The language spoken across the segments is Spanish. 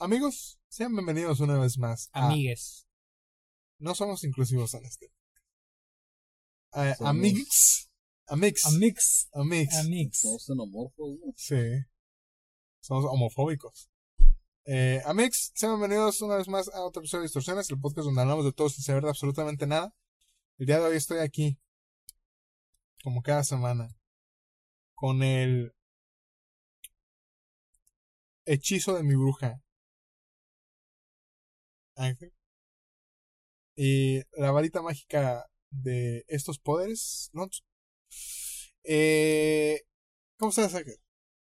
Amigos, sean bienvenidos una vez más. a- Amigues. no somos inclusivos en este. Eh, Somos- amigos. Amix. Amix. Amix. Amix. Somos xenomorfos, ¿no? Sí. Somos homofóbicos. Eh, Amix, sean bienvenidos una vez más a otro episodio de Distorsiones, el podcast donde hablamos de todo sin saber de absolutamente nada. El día de hoy estoy aquí, como cada semana, con el hechizo de mi bruja, Ángel, y la varita mágica de estos poderes, Lonzo. Eh, ¿Cómo estás, Ángel?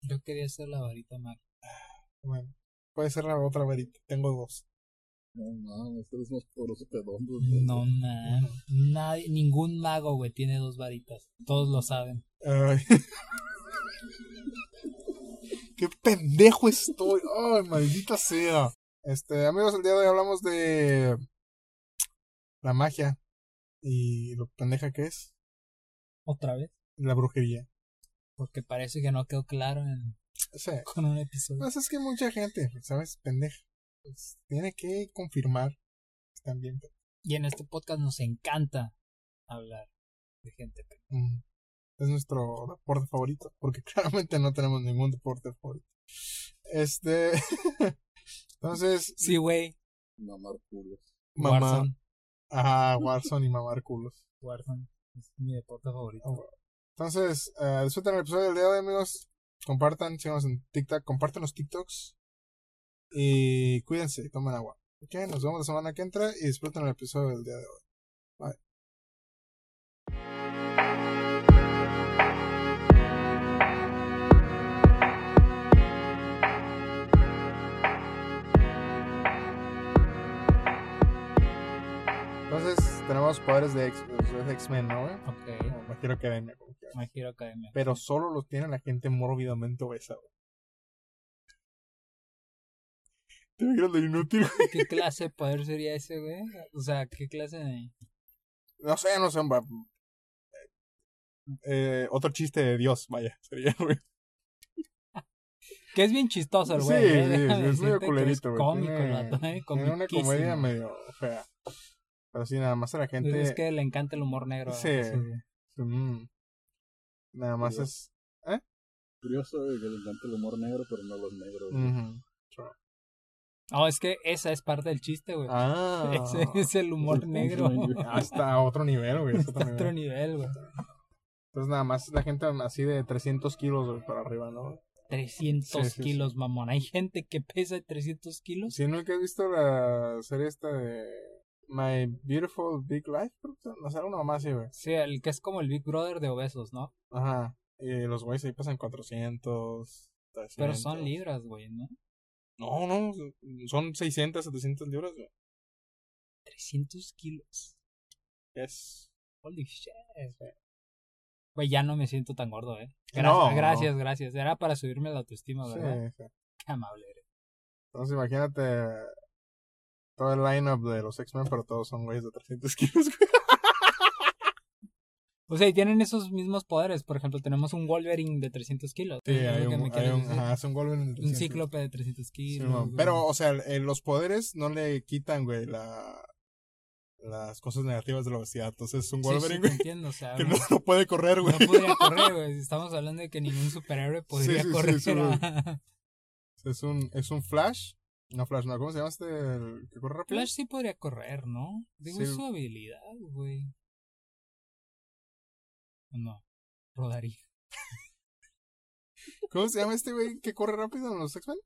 Yo quería hacer la varita mágica. Bueno, puede ser la otra varita. Tengo dos. No, no, este es más poderoso que Don. No, man. Nadie, ningún mago, güey, tiene dos varitas. Todos lo saben. Ay. Qué pendejo estoy. Ay, maldita sea. Este, amigos, el día de hoy hablamos de la magia y lo pendeja que es Otra vez. la brujería. Porque parece que no quedó claro en, Sí. con un episodio. Pues es que mucha gente, ¿sabes? Pendeja. Pues, tiene que confirmar que están bien. Y en este podcast nos encanta hablar de gente. Mm. Es nuestro deporte favorito, porque claramente no tenemos ningún deporte favorito. Este. Entonces, Sí, güey. Mamar culos. mamá. Warzone. Ajá, Warzone y mamar culos. Warzone. Es mi deporte favorito. Ah, Entonces, eh, disfruten el episodio del día de hoy, amigos. Compartan, síganos en TikTok, compartan los TikToks. Y cuídense, tomen agua. Ok, nos vemos la semana que entra y disfruten el episodio del día de hoy. Entonces, tenemos poderes de X-Men, ¿no? güey? Ok. O My Hero Academia, como. My Hero Academia. Pero solo los tiene la gente mórbidamente obesa, güey. Te vieron del inútil, güey. ¿Qué clase de poder sería ese, güey? O sea, ¿qué clase de...? No sé, no sé. va- Eh, otro chiste de Dios, vaya, sería, güey. Que es bien chistoso el Sí, güey. ¿eh? sí, sí, es medio que culerito, güey. cómico Tiene- el vato, ¿eh? Tiene una comedia medio fea. Pero sí, nada más a la gente. Es que le encanta el humor negro. Sí. mm, nada más es. Curioso güey, que le encanta el humor negro, pero no los negros. ujú. Oh, es que esa es parte del chiste, güey. Ah. Ese es el humor negro. Hasta a otro nivel, güey. es Está otro otro nivel. nivel, güey. Entonces, nada más la gente así de 300 kilos para arriba, ¿no? 300 Sí, sí, kilos, mamón. Hay gente que pesa 300 kilos. Si nunca he visto la serie esta de My Beautiful Big Life, no sé, una mamá así, güey. Sí, el que es como el Big Brother de obesos, ¿no? Ajá. Y los güeyes ahí pasan 400, 300. Pero son libras, güey, ¿no? No, no, son 600, 700 libras, güey. 300 kilos. Es... Holy shit. Güey, ya no me siento tan gordo, ¿eh? Gracias, No, no. gracias, gracias. Era para subirme la autoestima, Sí, ¿verdad? sí. Qué amable eres. Entonces imagínate todo el lineup de los X-Men, pero todos son güeyes de 300 kilos, güey. O sea, y tienen esos mismos poderes. Por ejemplo, tenemos un Wolverine de 300 kilos. Sí, hay un, me hay quieres un, decir. ajá, es un Wolverine de Un 300. cíclope de 300 Sí, kilos. pero, o sea, eh, los poderes no le quitan, güey, la, las cosas negativas de la obesidad. Entonces es un Wolverine, sí, te güey, entiendo, o sea, que no, puede correr, güey. no podría correr, güey. Estamos hablando de que ningún superhéroe podría correr. Es un, es un Flash. No, Flash, no, ¿cómo se llama este? El que corre rápido. Flash sí podría correr, ¿no? Digo, Sí. es su habilidad, güey. No, rodaría. ¿Cómo se llama este güey que corre rápido en los X-Men?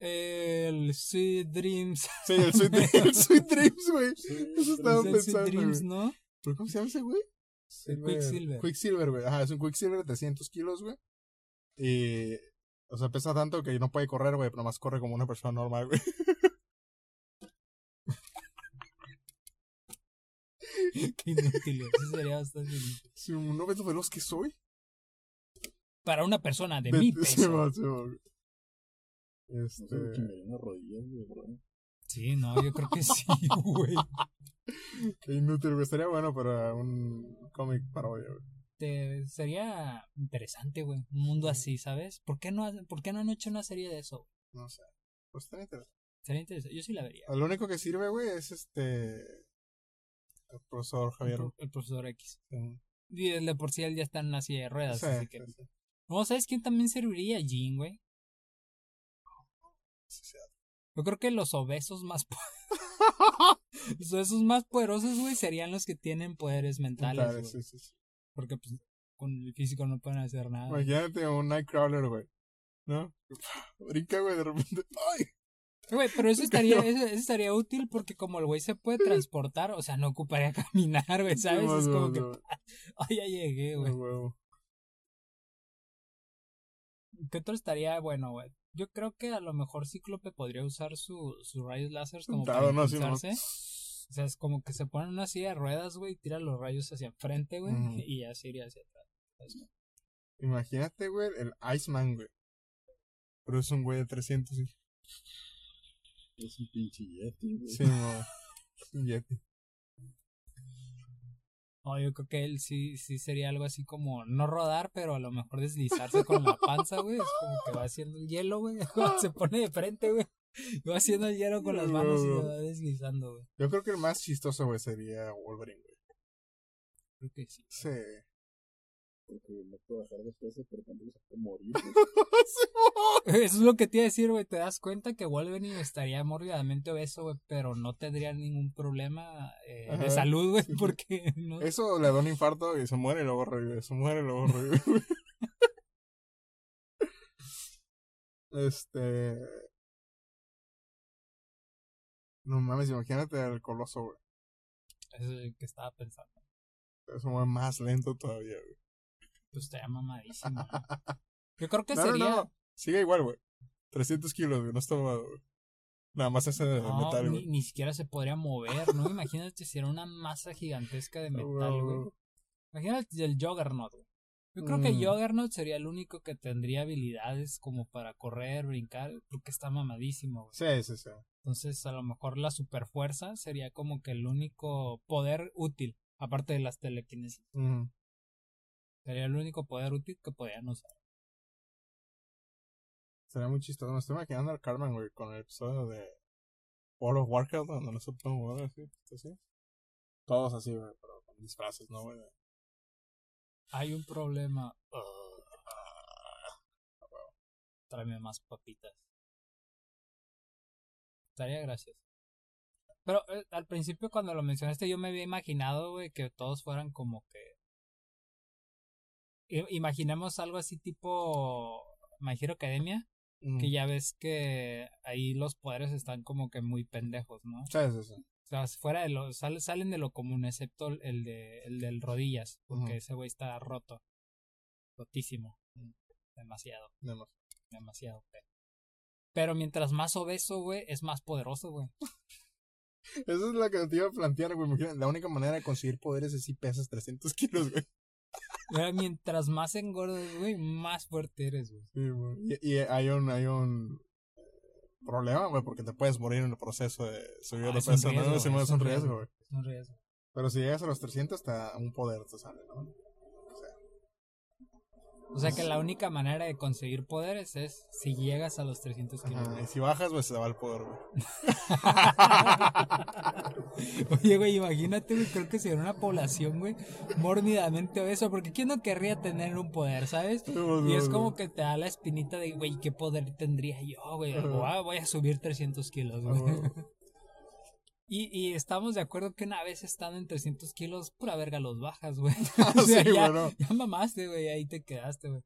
El Sweet Dreams. Sí, el Sweet, el Sweet Dreams, güey. Sí, Eso estaba Es pensando, Sweet Dreams, güey. ¿no? ¿Pero cómo se llama ese güey? Quicksilver. Quicksilver, güey. Ajá, es un Quicksilver de 300 kilos, güey. Y. O sea, pesa tanto que no puede correr, güey, pero nomás corre como una persona normal, güey. Qué inútil, güey. Eso sería bastante inútil. Si no ves lo veloz que soy. Para una persona de Ve- mi peso. va, sí, va, güey. No Este. rodillas, güey. Sí, no, yo creo que sí, güey. Qué inútil, güey. Estaría bueno para un cómic parodia, güey. Te- sería interesante, güey. Un mundo así, ¿sabes? ¿Por qué, no, ¿Por qué no han hecho una serie de eso? No sé. Pues está interesante. Sería interesante. Yo sí la vería. Lo único que sirve, güey, es este. El profesor Javier. el profesor X. Sí, Y de por sí él ya está en una silla de ruedas, sí, así que... sí, sí. No, ¿sabes quién también serviría? Jean, güey. Sí, sí. Yo creo que los obesos más... po- los obesos más poderosos, güey, serían los que tienen poderes mentales, Mentales, güey. sí, sí, sí. Porque, pues, con el físico no pueden hacer nada. Imagínate un Nightcrawler, güey. ¿No? Brinca, güey, de repente. ¡Ay! Güey, pero eso estaría, eso, eso estaría útil porque como el güey se puede transportar, o sea, no ocuparía caminar, güey, ¿sabes? No, es no, como que, ay, ya llegué, güey. ¿Qué otro estaría bueno, güey? Yo creo que a lo mejor Cíclope podría usar su, sus rayos láser como Claro, para no. O sea, es como que se pone en una silla de ruedas, güey, y tira los rayos hacia enfrente, güey, y ya se iría hacia atrás. Imagínate, güey, el Iceman, güey. Pero es un güey de 300 y... Es un pinche yeti, güey. Sí, no. Es un Yeti. No, yo creo que él sí, sí sería algo así como no rodar, pero a lo mejor deslizarse con la panza, güey. Es como que va haciendo el hielo, güey. Se pone de frente, güey. Va haciendo el hielo con las manos y lo va deslizando, güey. Yo creo que el más chistoso, güey, sería Wolverine, güey. Creo que sí. Sí. Porque no puede bajar de peso, pero tampoco se puede morir. güey. Eso es lo que te iba a decir, güey. Te das cuenta que Wolverine estaría mórbidamente obeso, güey, pero no tendría ningún problema eh, de salud, güey, porque no. Eso le da un infarto y se muere y luego revive. Se muere y luego revive, güey. Este. No mames, imagínate al coloso, güey. Eso es lo que estaba pensando. Se mueve más lento todavía, güey. Pues estaría mamadísimo. güey. Yo creo que No, no, sería. no. Sigue igual, güey. 300 kilos, güey. No está mamado, güey. Nada más ese de No, metal, ni, güey. ni siquiera se podría mover, ¿no? Imagínate si era una masa gigantesca de metal, güey. Imagínate el Juggernaut, güey. Yo creo que Mm. Juggernaut sería el único que tendría habilidades como para correr, brincar, porque está mamadísimo, güey. Sí, sí, sí. Entonces, a lo mejor la superfuerza sería como que el único poder útil, aparte de las telequinesis. Sería el único poder útil que podían usar. Sería muy chistoso. Me estoy imaginando al Carmen, güey, con el episodio de World of Warcraft, donde no se pueden así. así. Todos así, güey, pero con disfraces, ¿no, güey? Hay un problema. Tráeme más papitas. Estaría gracioso. Pero eh, al principio cuando lo mencionaste yo me había imaginado, güey, que todos fueran como que... I- Imaginemos algo así tipo My Hero Academia, Mm. que ya ves que ahí los poderes están como que muy pendejos, ¿no? Sí, sí, sí. O sea, fuera de lo, sal- salen de lo común, excepto el de el del rodillas, porque ese güey está roto. Rotísimo. Demasiado, demasiado. pe- Pero mientras más obeso, güey, es más poderoso, güey. Esa es la que te iba a plantear, güey. La única manera de conseguir poderes es si pesas 300 kilos, güey. Pero mientras más engordas, güey, más fuerte eres, güey. Sí, güey. Y, y hay un, hay un problema, güey, porque te puedes morir en el proceso de subir Ah, de es un peso, riesgo, güey, es un riesgo, güey. Es un riesgo. Pero si llegas a los 300, hasta un poder te sale, ¿no? O sea que la única manera de conseguir poderes es si llegas a los 300 kilos. Ajá. Y si bajas, pues se te va el poder, güey. Oye, güey, imagínate, güey, creo que sería una población, güey, mórbidamente obesa, porque ¿quién no querría tener un poder, sabes? Y es como que te da la espinita de, güey, ¿qué poder tendría yo, güey? Ajá. Voy a- subir 300 kilos, güey. Y, y estamos de acuerdo que una vez estando en 300 kilos, pura verga los bajas, güey. O Sí, sea, ya, bueno. ya mamaste, güey, ahí te quedaste, güey.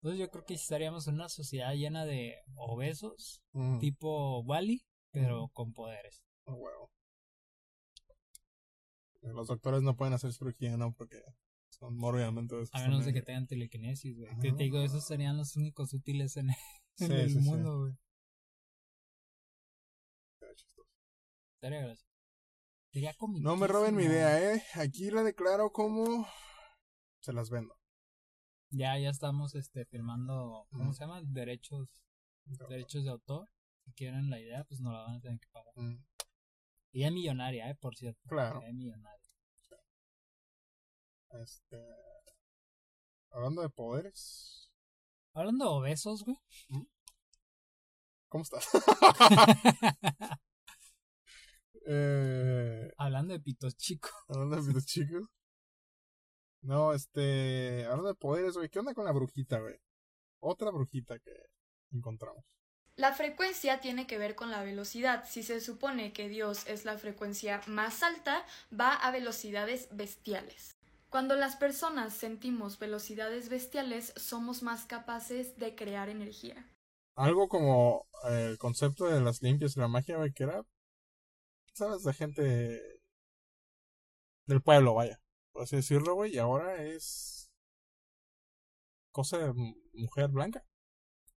Entonces yo creo que estaríamos en una sociedad llena de obesos, Mm, tipo Wally, pero con poderes. ah, huevo. Los doctores no pueden hacer cirugía, ¿no? Porque son mórbidamente obesos A menos de que tengan telequinesis, güey. Que te digo, esos serían los únicos útiles en, el sí, mundo, güey. Estaría gracioso. Sería No me roben mi idea, ¿eh? Aquí la declaro como... Se las vendo. Ya, ya estamos este, firmando, ¿cómo se llama? Derechos, derechos de autor. Si quieren la idea, pues nos la van a tener que pagar. Mm, Y es millonaria, eh, por cierto. Claro. Es millonaria. Este... Hablando de poderes... Hablando de obesos, güey. Ujú. ¿Cómo estás? eh, Hablando de pitos chicos. hablando de los chicos. No, este. Hablando de poderes, güey. ¿Qué onda con la brujita, güey? Otra brujita que encontramos. La frecuencia tiene que ver con la velocidad. Si se supone que Dios es la frecuencia más alta, va a velocidades bestiales. Cuando las personas sentimos velocidades bestiales, somos más capaces de crear energía. Algo como eh, el concepto de las limpias y la magia, güey, que era. ¿Sabes? De gente. Del pueblo, vaya. Por así decirlo, güey. Y ahora es. Cosa de mujer blanca.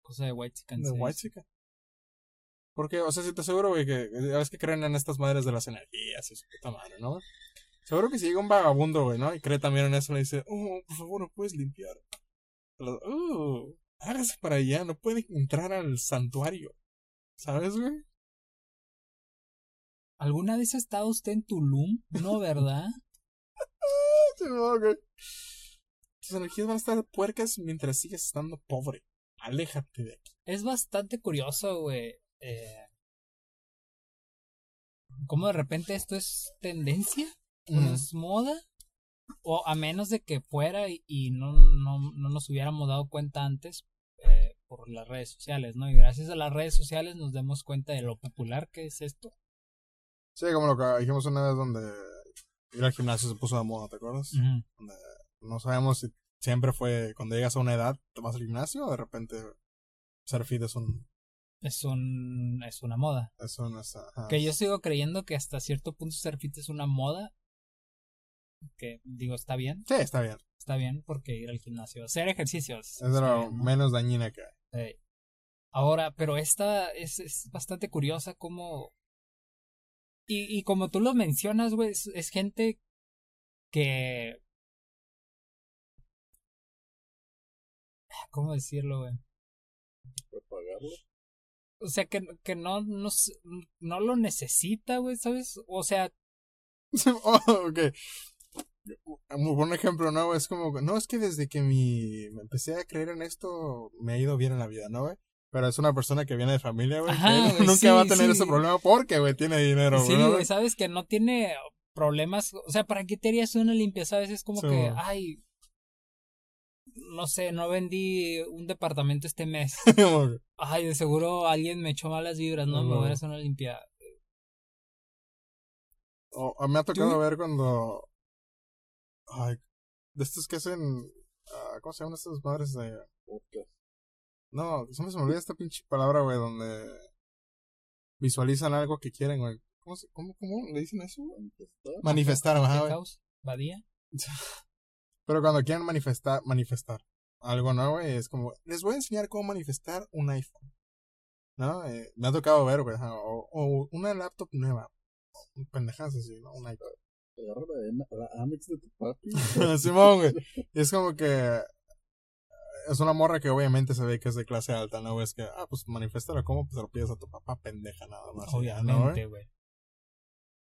Cosa de white chicken. De white chica. Porque, o sea, si te aseguro, güey, que ya ves que creen en estas madres de las energías y su puta madre, ¿no? Seguro que si llega un vagabundo, güey, ¿no? Y cree también en eso, le dice, oh, por favor, ¿no puedes limpiar? Oh, hágase para allá, no puede entrar al santuario. ¿Sabes, güey? ¿Alguna vez ha estado usted en Tulum? No, ¿verdad? No, güey. Tus energías van a estar puercas mientras sigas estando pobre. Aléjate de aquí. es bastante curioso, güey. Eh, ¿Cómo de repente esto es tendencia? ¿O Mm. es moda? O a menos de que fuera y, y no, no, no nos hubiéramos dado cuenta antes eh, por las redes sociales, ¿no? Y gracias a las redes sociales nos demos cuenta de lo popular que es esto. Sí, como lo que dijimos una vez donde ir al gimnasio se puso de moda, ¿te acuerdas? Ujú. No sabemos si siempre fue cuando llegas a una edad, te vas al gimnasio o de repente ser fit es un. Es, un, es una moda. Es un es- ajá. Que yo sigo creyendo que hasta cierto punto ser fit es una moda. Que digo, está bien. Sí, está bien. Está bien porque ir al gimnasio, hacer ejercicios. Es lo bien, ¿no? menos dañina que hay. Ahora, pero esta es, es bastante curiosa como... Y, y como tú lo mencionas, güey, es, es gente que... ¿Cómo decirlo, güey? Propagarlo. O sea, que, que no, no, no lo necesita, güey, ¿sabes? O sea, oh, ok. Un buen ejemplo, ¿no? Es como, no, es que desde que mi, me empecé a creer en esto, me ha ido bien en la vida, ¿no, güey? Pero es una persona que viene de familia, güey. Güey, nunca sí, va a tener sí. ese problema porque, güey, tiene dinero, sí, ¿no, güey, ¿sabes? Que no tiene problemas. O sea, ¿para qué te harías una limpia, sabes? Es como Sí, que, güey. ay, no sé, no vendí un departamento este mes. Ay, de seguro alguien me echó malas vibras, ¿no? Me voy a hacer una limpia. O, o me ha tocado ¿Tú? ver cuando. Ay, de estos que hacen. ah, ¿Cómo se llaman estas madres de.? No, siempre se me olvida esta pinche palabra, güey, donde. Visualizan algo que quieren, güey. ¿Cómo, se- cómo, cómo le dicen eso? Manifestar. Manifestar, ajá, ¿Qué güey. ¿Badía? Pero cuando quieren manifestar, manifestar algo, ¿no, güey? Es como, les voy a enseñar cómo manifestar un iPhone. ¿No? Eh, me ha tocado ver, güey, o, o una laptop nueva. O Pendejadas así, ¿no? Un. Agarra la, la Amex de tu papi. Simón, güey. Es como que es una morra que obviamente se ve que es de clase alta, ¿no? güey? Es que, ah, pues manifiéstalo como pues se lo pides a tu papá, pendeja nada más. ¿no? Obviamente, güey.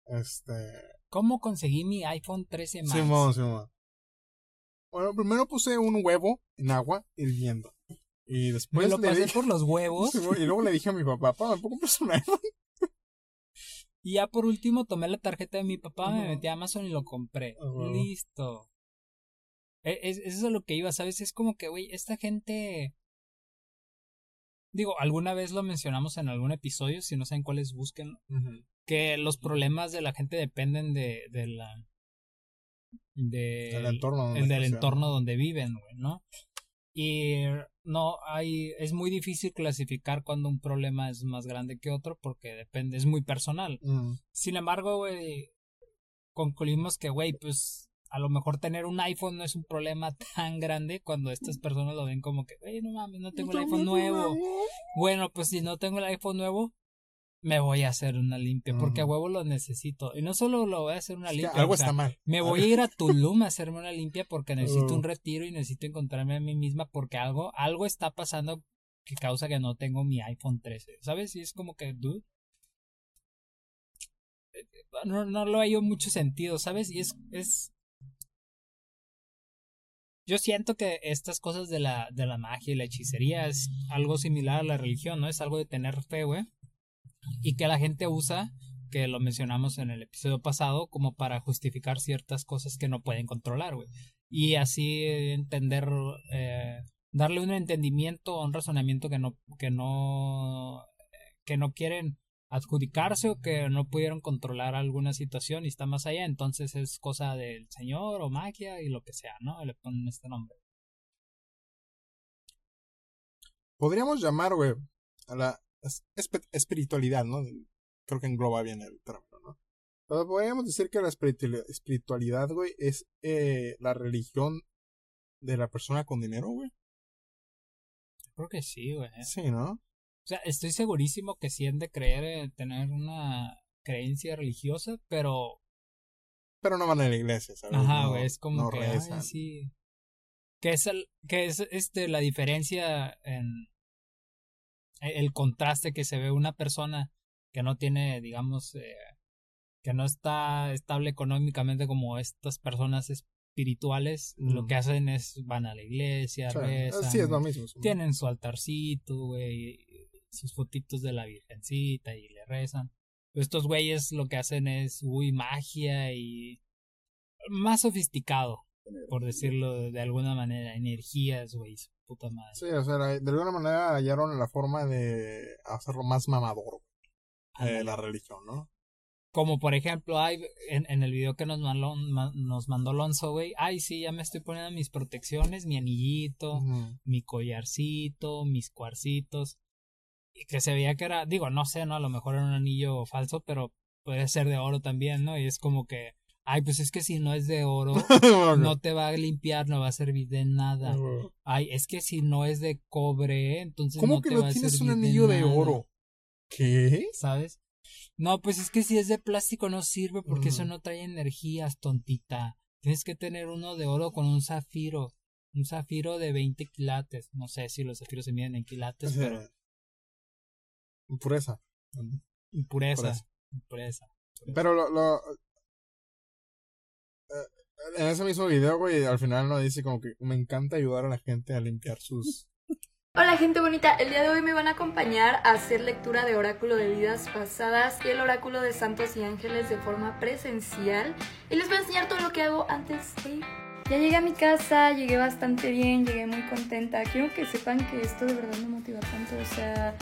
Este. ¿Cómo conseguí mi iPhone 13 Max? Simón, Simón. Bueno, primero puse un huevo en agua hirviendo. Y Me después lo le pasé dije. por los huevos. Y luego le dije a mi papá, papá, ¿me puedo comprar un? Y ya por último tomé la tarjeta de mi papá, me metí a Amazon y lo compré. Ah. Listo. E- Es, eso es lo que iba, ¿sabes? Es como que, güey, esta gente... Digo, alguna vez lo mencionamos en algún episodio, si no saben cuáles busquen, que los problemas de la gente dependen de, de la... De, El entorno. donde el del entorno donde viven, güey, ¿no? Y no hay, es muy difícil clasificar cuando un problema es más grande que otro porque depende, es muy personal. Mm. Sin embargo, güey, concluimos que, güey, pues a lo mejor tener un iPhone no es un problema tan grande cuando estas personas lo ven como que, güey, no mames, no tengo el iPhone nuevo. Bueno, pues si no tengo el iPhone nuevo, me voy a hacer una limpia porque a huevo lo necesito. Y no solo lo voy a hacer una limpia, algo o sea, está mal. me voy a ir a Tulum a hacerme una limpia porque necesito un retiro y necesito encontrarme a mí misma porque algo, algo está pasando que causa que no tengo mi iPhone 13. ¿Sabes? Y es como que, dude. No, no lo hallo mucho sentido, ¿sabes? Y es, es. yo siento que estas cosas de la, de la magia y la hechicería es algo similar a la religión, ¿no? Es algo de tener fe, güey. Y que la gente usa, que lo mencionamos en el episodio pasado, como para justificar ciertas cosas que no pueden controlar, güey. Y así entender, eh, darle un entendimiento, un razonamiento que no, que no, que no quieren adjudicarse o que no pudieron controlar alguna situación y está más allá, entonces es cosa del señor o magia y lo que sea, ¿no? Le ponen este nombre. Podríamos llamar, güey, a la es- espiritualidad, ¿no? Creo que engloba bien el término, ¿no? Pero podríamos decir que la espirituali- espiritualidad, güey, es eh, la religión de la persona con dinero, güey. Creo que sí, güey. Sí, ¿no? O sea, estoy segurísimo que sí han de creer, en tener una creencia religiosa, pero Pero no van a la iglesia, ¿sabes? Ajá, No- güey, es como no que, ay, sí. Que es, el, que es este, la diferencia en el contraste que se ve una persona que no tiene, digamos, eh, que no está estable económicamente como estas personas espirituales, lo Mm. que hacen es van a la iglesia, rezan, sí, es lo mismo. sí. tienen su altarcito, güey, sus fotitos de la virgencita y le rezan. Estos güeyes lo que hacen es, uy, magia y más sofisticado, por decirlo de, alguna manera, energías, güey, puta madre. Sí, o sea, de alguna manera hallaron la forma de hacerlo más mamador, eh, la religión, ¿no? Como por ejemplo, hay en, en el video que nos mandó, ma- nos mandó Alonso, güey, ay, sí, ya me estoy poniendo mis protecciones, mi anillito, mi collarcito, mis cuarcitos. Y que se veía que era, digo, no sé, ¿no? A lo mejor era un anillo falso, pero puede ser de oro también, ¿no? Y es como que, ay, pues es que si no es de oro, no te va a limpiar, no va a servir de nada. Ujú. Ay, es que si no es de cobre, entonces ¿Cómo no que te no va a tienes un servir anillo de oro? ¿Qué? ¿Sabes? No, pues es que si es de plástico no sirve porque eso no trae energías, tontita. Tienes que tener uno de oro con un zafiro. Un zafiro de 20 quilates. No sé si los zafiros se miden en quilates, O sea, pero Impureza. impureza. Impureza. Impureza. Pero lo, lo en ese mismo video, güey, al final no dice como que me encanta ayudar a la gente a limpiar sus Hola gente bonita, el día de hoy me van a acompañar a hacer lectura de oráculo de vidas pasadas y el oráculo de santos y ángeles de forma presencial y les voy a enseñar todo lo que hago antes de. Ya llegué a mi casa, llegué bastante bien, llegué muy contenta. Quiero que sepan que esto de verdad me motiva tanto, o sea,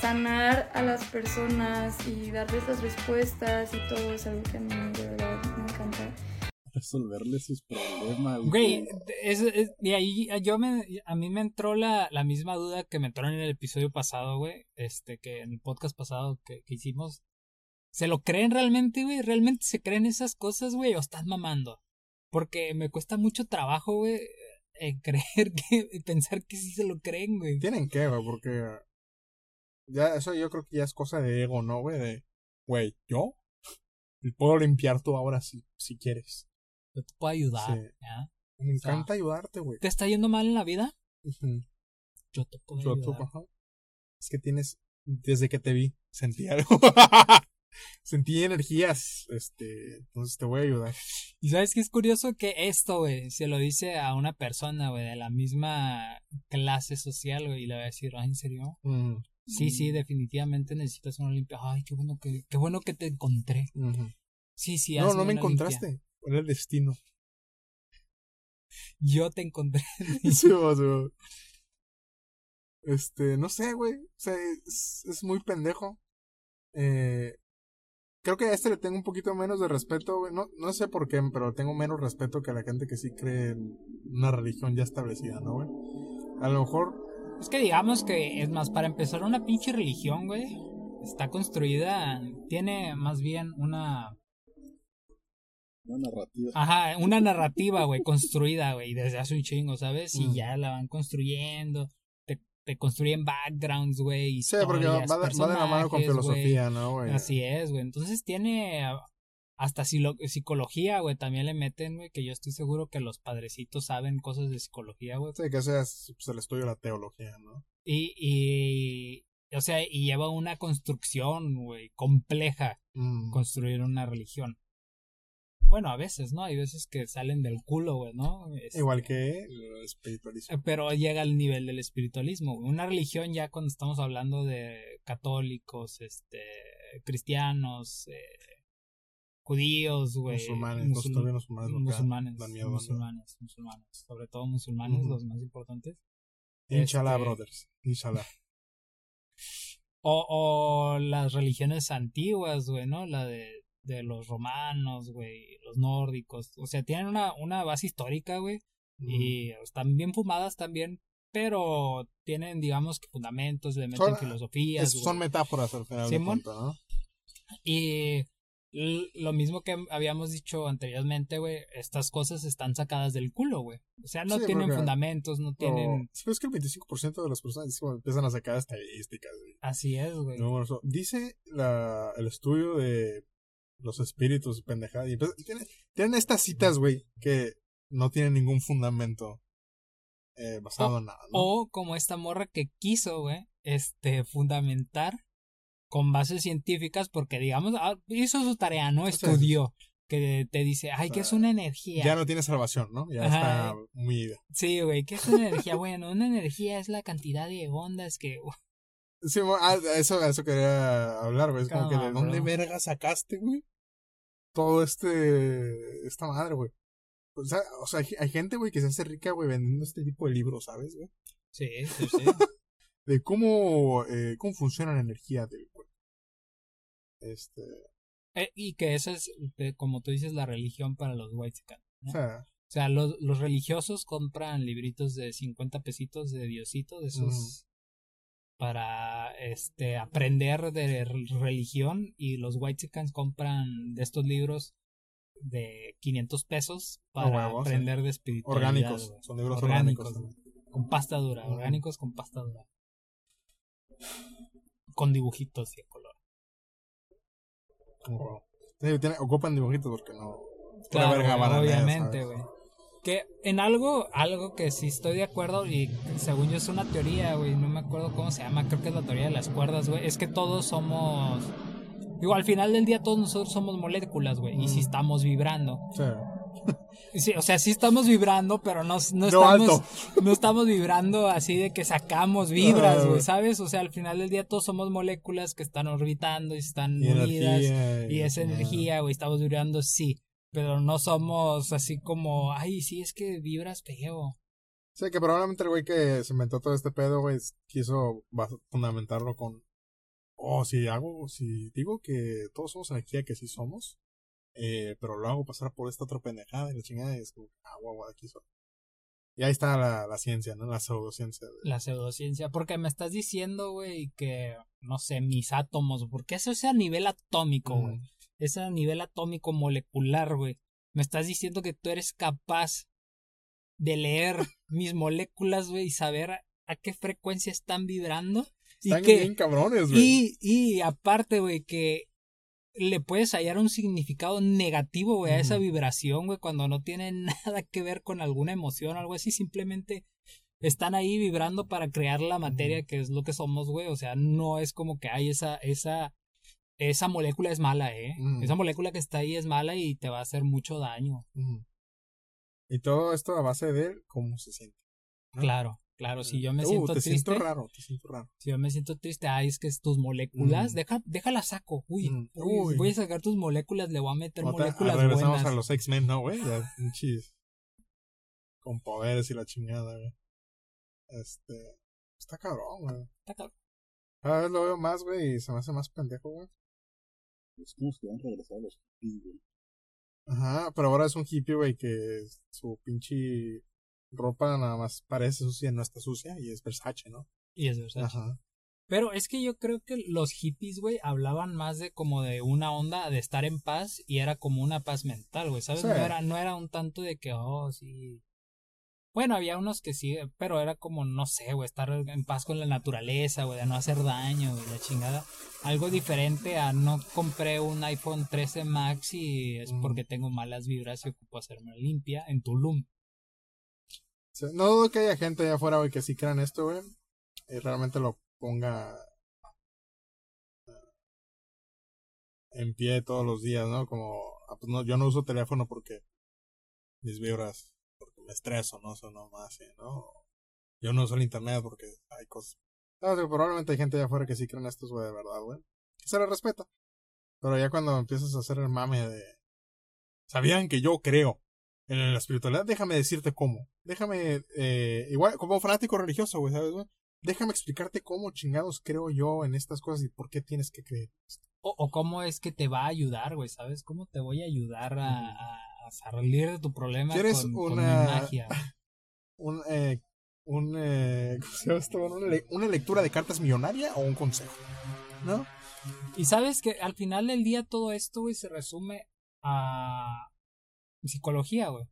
sanar a las personas y darles las respuestas y todo es algo que a mí de verdad. Resolverle sus problemas. Güey, es, es- y ahí yo me, a mí me entró la, la misma duda que me entró en el episodio pasado, güey, este, que en el podcast pasado que, que hicimos. ¿Se lo creen realmente, güey? ¿Realmente se creen esas cosas, güey? ¿O están mamando? Porque me cuesta mucho trabajo, güey, eh, creer que, pensar que sí se lo creen, güey. Tienen que, güey, porque ya eso yo creo que ya es cosa de ego, ¿no, güey? De, güey, yo puedo limpiar tú ahora si, si quieres. Yo te puedo ayudar. Me O sea, encanta ayudarte, güey. ¿Te está yendo mal en la vida? Yo te puedo Yo, ayudar. Es que tienes, desde que te vi, sentí algo. sentí energías, este, entonces te voy a ayudar. Y sabes qué es curioso que esto, güey, se lo dice a una persona, güey, de la misma clase social, güey, y le va a decir, ¿en serio? Mm, Sí, sí, definitivamente necesitas una limpia. Ay, qué bueno que, qué bueno que te encontré. Sí, sí, No, no me encontraste. limpia. Era el destino. Yo te encontré. Sí, o sea, Este, no sé, güey. O sea, es, es muy pendejo. Eh, creo que a este le tengo un poquito menos de respeto, güey. No, no sé por qué, pero tengo menos respeto que a la gente que sí cree en una religión ya establecida, ¿no, güey? A lo mejor, Es que digamos que, es más, para empezar una pinche religión, güey, está construida, tiene más bien una, Una narrativa. ajá, una narrativa, güey, construida, güey, desde hace un chingo, ¿sabes? Y Mm. ya la van construyendo, te, te construyen backgrounds, güey, sí, porque va, va de, la mano con filosofía, ¿no, güey? Así es, güey. Entonces tiene hasta silo- psicología, güey. También le meten, güey, que yo estoy seguro que los padrecitos saben cosas de psicología, güey. Sí, que sea pues, el estudio de la teología, ¿no? Y, y, o sea, y lleva una construcción, güey, compleja Mm. construir una religión. Bueno, a veces, ¿no? Hay veces que salen del culo, güey, ¿no? Este, Igual que el espiritualismo. eh, Pero llega al nivel del espiritualismo. güey. Una religión ya cuando estamos hablando de católicos, este, cristianos, eh, judíos, güey. musulmanes, musul- los musulmanes. musulmanes, dan miedo, ¿no? musulmanes, musulmanes, sobre todo musulmanes, los más importantes. Inshallah, Este, brothers. Inshallah. O, o las religiones antiguas, güey, ¿no? La de, de los romanos, güey, los nórdicos. O sea, tienen una, una base histórica, güey. Y están bien fumadas también, pero tienen, digamos, que fundamentos, le meten Son- filosofías. Es- son metáforas al final Simón. de ¿no? Y lo mismo que habíamos dicho anteriormente, güey, estas cosas están sacadas del culo, güey. O sea, no Sí, tienen porque- fundamentos, no tienen... Sí, es que el 25% de las personas empiezan a sacar estadísticas. güey. Así es, güey. No, bueno, dice la, el estudio de los espíritus pendejadas. Y empieza- tienen, tienen estas citas, güey, que no tienen ningún fundamento eh, basado en nada. ¿no? O como esta morra que quiso, güey, este, fundamentar con bases científicas, porque digamos, ah, hizo su tarea, no sea, estudió, que te dice, ay, o que es una energía. ya no tiene salvación, ¿no? Ya Ajá. está muy. Sí, güey, que es una energía? Bueno, una energía es la cantidad de ondas que... Sí, ah, eso, a eso quería hablar, güey. Es como que de dónde bro. verga sacaste, güey. Todo este. Esta madre, güey. O sea, o sea, hay, hay gente, güey, que se hace rica, güey, vendiendo este tipo de libros, ¿sabes, güey? Sí, sí, sí. De cómo, eh, cómo funciona la energía del cuerpo. Este. Eh, y que esa es, eh, como tú dices, la religión para los white O sea, O sea, los, los religiosos compran libritos de 50 pesitos de Diosito, de esos. Para este aprender de re- religión y los whitexicans compran de estos libros de 500 pesos A para huevo, sí. aprender de espiritualidad. orgánicos. Son libros Orgánicos, con pasta dura, orgánicos con pasta dura. Con dibujitos de color. Sí, tiene- ocupan dibujitos porque no. Claro, verga obviamente, güey. Que en algo, algo que sí estoy de acuerdo y según yo es una teoría, güey, no me acuerdo cómo se llama, creo que es la teoría de las cuerdas, güey, es que todos somos... Digo, al final del día todos nosotros somos moléculas, güey, y si Mm. estamos vibrando. Sí. Y sí, o sea, sí estamos vibrando, pero no, no estamos... No estamos vibrando así de que sacamos vibras, Ah, güey, güey. ¿sabes? O sea, al final del día todos somos moléculas que están orbitando y están Y unidas. energía. Y esa nada. energía, güey, estamos vibrando, sí. Pero no somos así como, ay, sí, es que vibras feo. Sí, que probablemente el güey que se inventó todo este pedo, güey, quiso fundamentarlo con. Oh, si hago, si digo que todos somos energía, que sí somos, eh, pero lo hago pasar por esta otra pendejada y la chingada, es como, ah, guau, guau, aquí soy. Y ahí está la, la ciencia, ¿no? La pseudociencia. de- La pseudociencia. Porque me estás diciendo, güey, que, no sé, mis átomos, porque eso es a nivel atómico, güey. Es a nivel atómico molecular, güey. Me estás diciendo que tú eres capaz de leer mis moléculas, güey, y saber a, a qué frecuencia están vibrando. Están y que, bien cabrones, güey. Y, y aparte, güey, que le puedes hallar un significado negativo, güey, a esa vibración, güey, cuando no tiene nada que ver con alguna emoción o algo así, simplemente están ahí vibrando para crear la materia que es lo que somos, güey, o sea, no es como que hay esa, esa, esa molécula es mala, eh, esa molécula que está ahí es mala y te va a hacer mucho daño. Y todo esto a base de cómo se siente. ¿no? claro, claro, si yo me Uh, siento te triste, siento raro, te siento raro. Si yo me siento triste, ay, es que tus moléculas, Mm. deja, déjala saco, uy, Mm. uy, voy a sacar tus moléculas, le voy a meter Otra- moléculas regresamos buenas. a los X-Men, ¿no, güey? Con poderes y la chingada, güey. Este. Está cabrón, güey. Está cabrón. Cada vez lo veo más, güey, y se me hace más pendejo, güey. Es como si hubieran regresado los hippies, güey. Ajá, pero ahora es un hippie, güey, que su pinche ropa nada más parece sucia y no está sucia, y es Versace, ¿no? Y es verdad. Ajá. Pero es que yo creo que los hippies, güey, hablaban más de como de una onda de estar en paz y era como una paz mental, güey, ¿sabes? Sí. No, era, no era un tanto de que, oh, sí. Bueno, había unos que sí, pero era como, no sé, güey, estar en paz con la naturaleza, güey, de no hacer daño, güey, la chingada. Algo diferente a no compré un iPhone 13 Max y es porque tengo malas vibras y ocupo hacerme limpia en Tulum. No dudo que haya gente allá afuera, güey, que sí crean esto, güey, y realmente lo ponga eh, en pie todos los días, ¿no? Como ah, pues no, yo no uso teléfono porque mis vibras, me estreso, no son nomás así, ¿no? Yo no uso el internet porque hay cosas. No, probablemente hay gente allá afuera que sí creen estos, güey, de verdad, güey. Que se les respeta. Pero ya cuando empiezas a hacer el mame de. ¿Sabían que yo creo en la espiritualidad? Déjame decirte cómo. Déjame. Eh, igual, como fanático religioso, güey, ¿sabes, güey? Déjame explicarte cómo chingados creo yo en estas cosas y por qué tienes que creer. O, o cómo es que te va a ayudar, güey, ¿sabes? ¿Cómo te voy a ayudar a, a, a salir de tu problema ¿Quieres con, con una- mi magia? Un, eh, un, eh, ¿cómo se llama esto? Bueno, Una, le- una lectura de cartas millonaria o un consejo, ¿no? Y sabes que al final del día todo esto, güey, se resume a psicología, güey.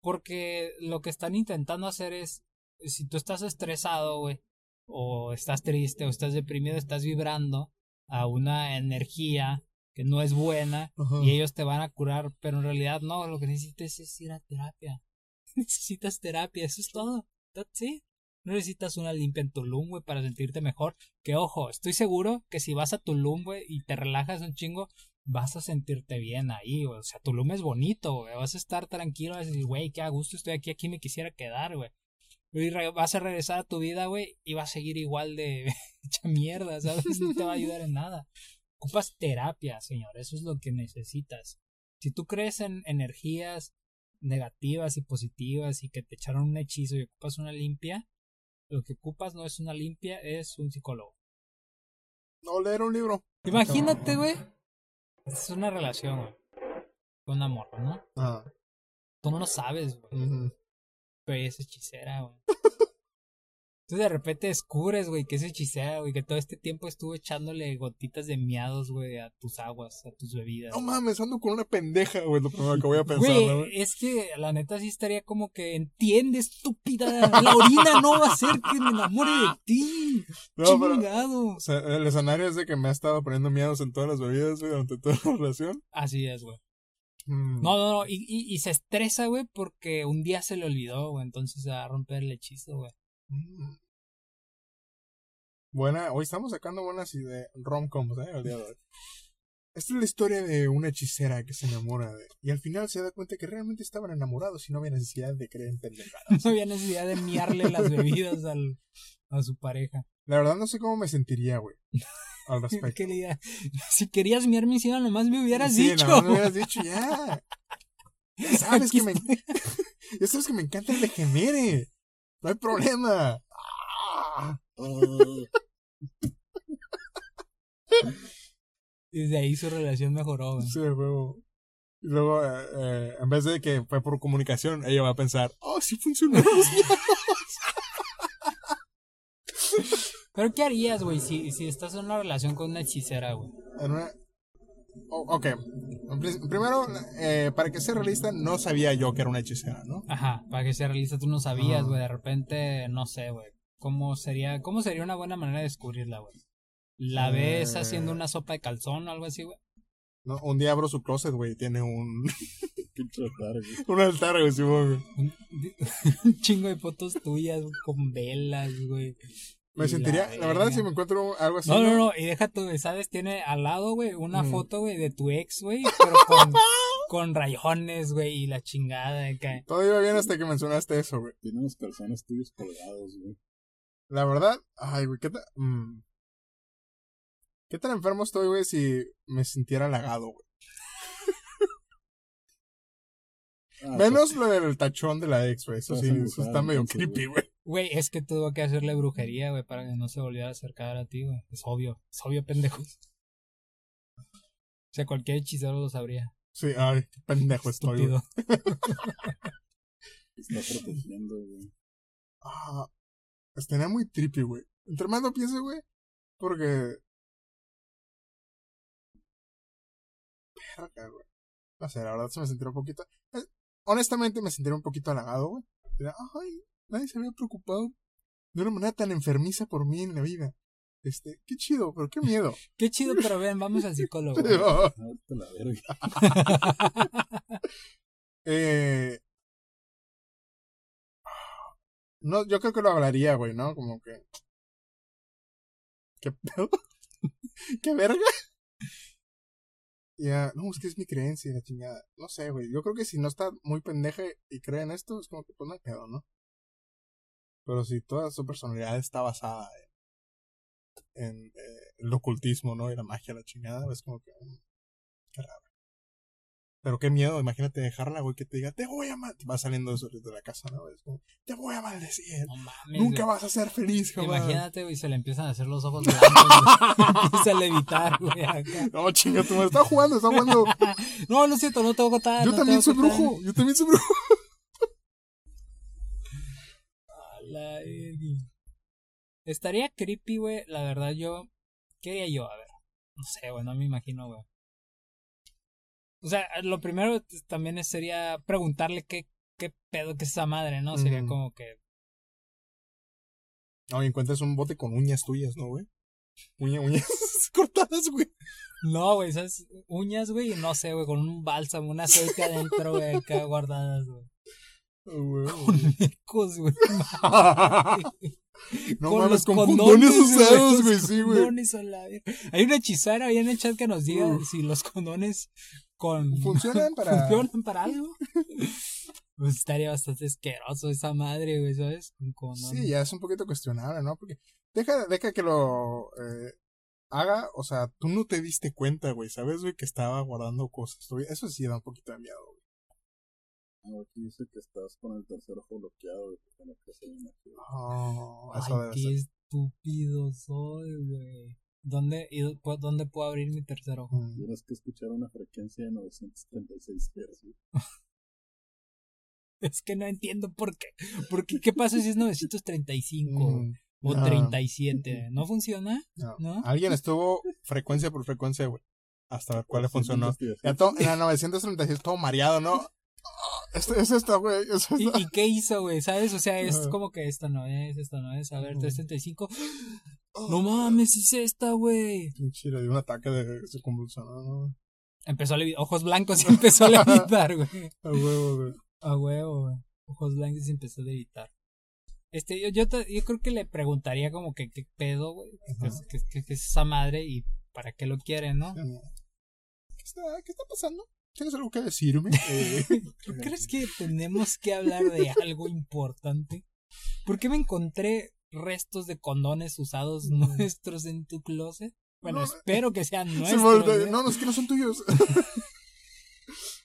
Porque lo que están intentando hacer es, si tú estás estresado, güey, o estás triste, o estás deprimido, estás vibrando a una energía que no es buena y ellos te van a curar, pero en realidad no, lo que necesitas es ir a terapia. necesitas terapia, eso es todo. That's it. No necesitas una limpia en Tulum, güey, para sentirte mejor. Que ojo, estoy seguro que si vas a Tulum, güey, y te relajas un chingo, vas a sentirte bien ahí, güey. O sea, Tulum es bonito, güey. Vas a estar tranquilo, vas a decir, güey, qué a gusto estoy aquí, aquí me quisiera quedar, güey. Y vas a regresar a tu vida, güey, y vas a seguir igual de hecha mierda, ¿sabes? No te va a ayudar en nada. Ocupas terapia, señor, eso es lo que necesitas. Si tú crees en energías negativas y positivas y que te echaron un hechizo y ocupas una limpia, lo que ocupas no es una limpia, es un psicólogo. O leer un libro. Imagínate, güey. Es una relación, güey. Con amor, ¿no? Ah, Tú no lo sabes, güey. Pero ella es hechicera, güey. Tú de repente descubres, güey, que es hechicera, güey, que todo este tiempo estuvo echándole gotitas de miados, güey, a tus aguas, a tus bebidas. No mames, ando con una pendeja, güey, lo primero que voy a pensar, Güey, es que la neta sí estaría como que entiende, estúpida. La orina no va a hacer que me enamore de ti. No, pero, Chingado. o sea, el escenario es de que me ha estado poniendo miedos en todas las bebidas, güey, durante toda la relación. Así es, güey. Mm. No, no, no. Y, y, y se estresa, güey, porque un día se le olvidó, güey. Entonces se va a romper el hechizo, güey. Mm. Buena, hoy estamos sacando buenas ideas, rom-coms, ¿eh? El día de hoy. Esta es la historia de una hechicera que se enamora de... Y al final se da cuenta que realmente estaban enamorados y no había necesidad de creer en pendejadas. No había necesidad de miarle las bebidas al, a su pareja. La verdad no sé cómo me sentiría, güey. Al respecto. Si querías miar mi encima, nomás me hubieras Sí, dicho. me hubieras dicho ya. Ya sabes Aquí que me... Ya sabes que me encanta el degenere. No hay problema. Ah. Desde ahí su relación mejoró, güey. Sí, huevo. Y luego, eh, eh, en vez de que fue por comunicación, ella va a pensar, oh, sí funcionó. Pero ¿qué harías, güey, si, si estás en una relación con una hechicera, güey? Una- Oh, ok. Primero, eh, para que sea realista, no sabía yo que era una hechicera, ¿no? Ajá, para que sea realista, tú no sabías, güey. De repente, no sé, güey. ¿Cómo sería, ¿Cómo sería una buena manera de descubrirla, güey? ¿La ves Eh. haciendo una sopa de calzón o algo así, güey? No, Un día abro su closet, güey, y tiene un, Pinche altar, güey. un altar, güey, Simón, güey. Un, un chingo de fotos tuyas güey, con velas, güey. Me Y sentiría, la verdad, verga. si me encuentro algo así. No, no, no, y deja tú, ¿sabes? Tiene al lado, güey, una Mm. foto, güey, de tu ex, güey, pero con, con rayones, güey, y la chingada de que... Todo iba bien hasta que mencionaste eso, güey. Tiene unos calzones tuyos colgados, güey. La verdad, ay, güey, ¿qué tan, mm, ¿qué tan enfermo estoy, güey, si me sintiera halagado, güey? Ah, Menos lo del tachón de la ex, güey. Eso sí, eso está medio creepy, güey. güey. Es que tuvo que hacerle brujería, güey, para que no se volviera a acercar a ti, güey. Es obvio, es obvio, pendejos. O sea, cualquier hechicero lo sabría. Sí, ay, qué pendejo estoy, güey. Estúpido. Está protegiendo, güey. Ah, estaría muy trippy, güey. Entre más lo pienso, güey, porque... Verga, güey. No sé, la verdad se me sentiría un poquito... eh, honestamente me sentiría un poquito halagado, güey. Ay, nadie se había preocupado de una manera tan enfermiza por mí en la vida. Este, qué chido, pero qué miedo. Qué chido, pero ven, vamos al psicólogo. Ah, eh... No, yo creo que lo hablaría, güey, ¿no? Como que... ¿Qué pedo? ¿Qué verga? Ya, no, es que es mi creencia la chingada. No sé, güey. Yo creo que si no está muy pendeja y cree en esto, es como que pues no hay pedo, ¿no? Pero si toda su personalidad está basada en, en eh, el ocultismo, ¿no? Y la magia, la chingada, es como que. mm, qué raro. Pero qué miedo, imagínate dejarla, güey, que te diga, te voy a maldecir. Va saliendo eso de la casa, ¿no? Es como, te voy a maldecir. No mames. Nunca güey. vas a ser feliz, jamás. Imagínate, güey, se le empiezan a hacer los ojos blancos. güey. Empieza a levitar, güey, acá. No, chinga, tú me estás jugando, estás jugando. No, lo siento, no te voy a contar. Yo no también soy contar. brujo, yo también soy brujo. A la. Estaría creepy, güey. La verdad, yo. ¿Qué haría yo? A ver. No sé, güey, no me imagino, güey. O sea, lo primero también sería preguntarle qué, qué pedo que es esa madre, ¿no? Sería como que. No, y encuentras un bote con uñas tuyas, ¿no, güey? Uña, uñas cortadas, güey. No, güey, esas uñas, güey, no sé, güey, con un bálsamo, un aceite adentro, güey, acá guardadas, güey. Güey. Güey. No Con mames, los con condones, condones usados, güey, sí, güey. Hay una hechicera ahí en el chat que nos diga Uf. si los condones con Funcionan para. funcionan para algo. Pues estaría bastante asqueroso esa madre, güey, ¿sabes? Con. Sí, ya es un poquito cuestionable, ¿no? Porque deja, deja que lo eh, haga, o sea, tú no te diste cuenta, güey, ¿sabes, güey? Que estaba guardando cosas. Güey, Eso sí da un poquito de miedo, güey. No, aquí dice que estás con el tercer ojo bloqueado, güey, porque no magia. Oh, eso Ay, debe qué ser. estúpido soy, güey. ¿Dónde, y, ¿Dónde puedo abrir mi tercer ojo? Mm. Tienes que escuchar una frecuencia de 976 Hz. es que no entiendo por qué. Porque, ¿Qué pasa si es 935 mm. o ah. 37? ¿No funciona? No. Alguien estuvo frecuencia por frecuencia, güey. Hasta ver cuál le funcionó. En la 936 todo mareado, ¿no? Ah, es, es esta, güey. ¿Y, ¿Y, qué hizo, güey? ¿Sabes? O sea, es ah. como que esto no es, esto no es. A ver, 335. No oh. mames, es esta, güey. Pinche, le dio un ataque de se. Empezó a levitar, ojos blancos y empezó a levitar, güey. a huevo, güey. A huevo, güey. Ojos blancos y empezó a levitar. Este, yo, yo, yo creo que le preguntaría como que qué pedo, güey. ¿Qué, es esa madre y para qué lo quiere, no? ¿Qué está, qué está pasando? ¿Tienes algo que decirme? Eh, ¿Tú crees que tenemos que hablar de algo importante? ¿Por qué me encontré restos de condones usados nuestros en tu closet? Bueno, No, espero que sean se nuestros. ¿eh? no, no, es que no son tuyos.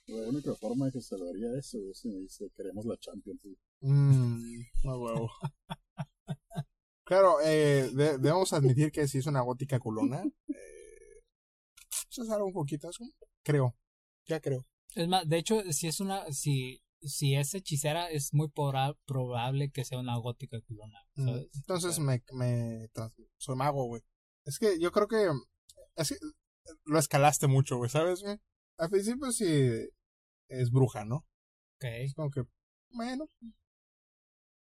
La única forma de que se lo haría eso es si me dice, queremos la Champions. Mmm, huevo. Claro, eh, de- debemos admitir que si es una gótica culona. Eh, eso es algo un poquito. creo. Ya creo. Es más, de hecho, si es una, si, si es hechicera, es muy probable que sea una gótica culona. Mm, ¿sabes? Entonces me, me soy mago, güey. Es que yo creo que es que lo escalaste mucho, güey, ¿sabes, güey? Al principio sí es bruja, ¿no? Ok. Es como que, bueno,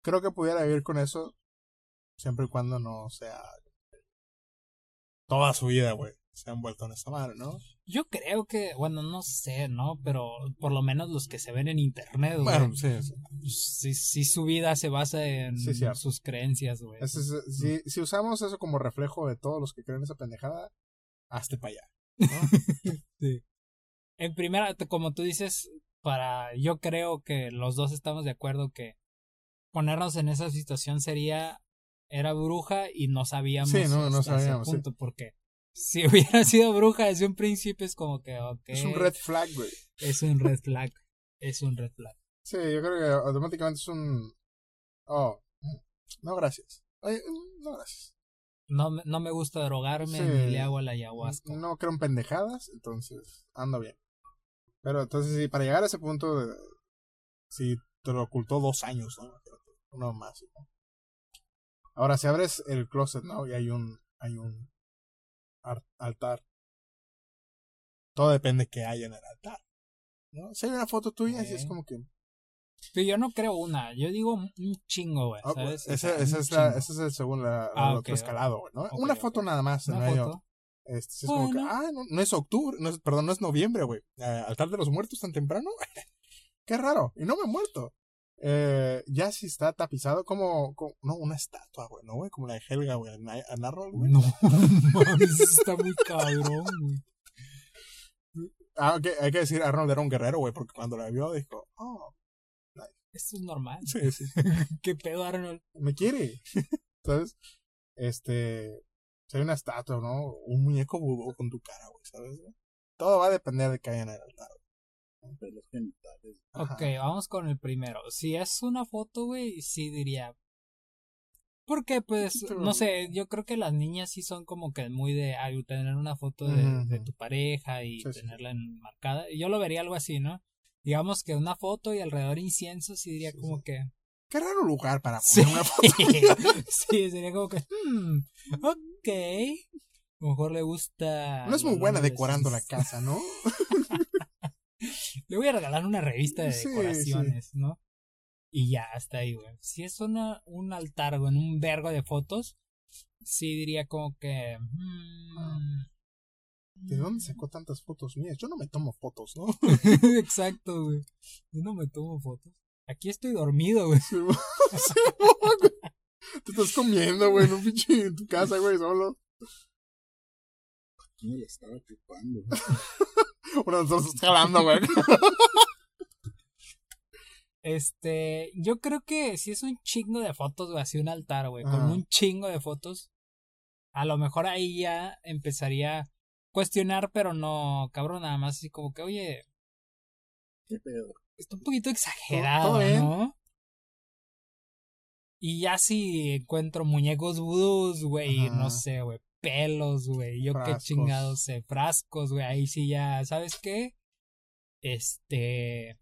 creo que pudiera vivir con eso siempre y cuando no sea toda su vida, güey, se ha envuelto en esa madre, ¿no? Yo creo que, bueno, no sé, ¿no? Pero por lo menos los que se ven en internet, güey. Bueno, sí, sí. sí, sí su vida se basa en Sí, sus creencias, güey. Es- si, si usamos eso como reflejo de todos los que creen esa pendejada, hazte para allá. Sí. En primera, como tú dices, para yo creo que los dos estamos de acuerdo que ponernos en esa situación sería era bruja y no sabíamos Sí, no, no sabíamos, sí. punto porque si hubiera sido bruja desde un principio es como que ok, Es un red flag, güey. es un red flag, es un red flag. Sí, yo creo que automáticamente es un... Oh, no gracias. No gracias. No, me- no me gusta drogarme Sí. ni le hago a la ayahuasca. No creo en pendejadas, entonces ando bien. Pero entonces sí, para llegar a ese punto, de, sí, te lo ocultó dos años, ¿no? Uno más. ¿no? Ahora, si abres el closet, ¿no? Y hay un, hay un altar. Todo depende que haya en el altar. ¿no? Si hay una foto tuya, sí es como que... Pero yo no creo una, yo digo un chingo, güey, ¿sabes? ese, O sea, ese un es la, ese es el segundo, la, Ah, el otro escalado, güey, ¿no? una foto nada más en Una foto. Este, es como que, Bueno. ah, no, no es octubre, no es, perdón, no es noviembre, güey. Eh, altar de los muertos tan temprano. Qué raro. Y no me he muerto. Eh, ya si está tapizado como, como- no, una estatua, güey, ¿no, güey? Como la de Helga, güey, en a Narroll, güey. No, mames, está muy cabrón, güey. Ah, ok, hay que decir, Arnold era un guerrero, güey, porque cuando la vio dijo, oh, Esto es normal. sí, sí, ¿Qué pedo, Arnold? me quiere. ¿Sabes? Este, si hay una estatua, ¿no? Un muñeco vudú con tu cara, güey, ¿sabes? Todo va a depender de que haya en el altar. Pelos genitales. Ajá. Ok, vamos con el primero. Si es una foto, güey, sí diría. Porque, pues, Pero- no sé, yo creo que las niñas sí son como que muy de ay, tener una foto de, tu pareja y Sí, sí. tenerla enmarcada. Yo lo vería algo así, ¿no? Digamos que una foto y alrededor incienso, sí diría Sí, como que. Qué raro lugar para Sí. poner una foto. sí, sería como que. Hmm, ok. A lo mejor le gusta. No es muy buena decorando la casa, ¿no? Le voy a regalar una revista de Sí, decoraciones, ¿no? Y ya, hasta ahí, güey. Si es una, un altar, güey, en un vergo de fotos, sí diría como que... mm, ¿De dónde sacó tantas fotos mías? Yo no me tomo fotos, ¿no? Exacto, güey. Yo no me tomo fotos. Aquí estoy dormido, güey. Sí, güey. Te estás comiendo, güey, en un pinche en tu casa, güey, solo. ¿Quién le estaba chupando? Uno de nosotros está jalando, güey. Este, yo creo que si es un chingo de fotos, güey, así un altar, güey, con un chingo de fotos, a lo mejor ahí ya empezaría a cuestionar, pero no, cabrón, nada más así como que, oye, ¿Qué pedo? está un poquito exagerado. ¿no? Y ya si encuentro muñecos vudús, güey, no sé, güey, pelos, güey, yo qué chingados sé, frascos, güey, ahí sí ya, ¿sabes qué? Este,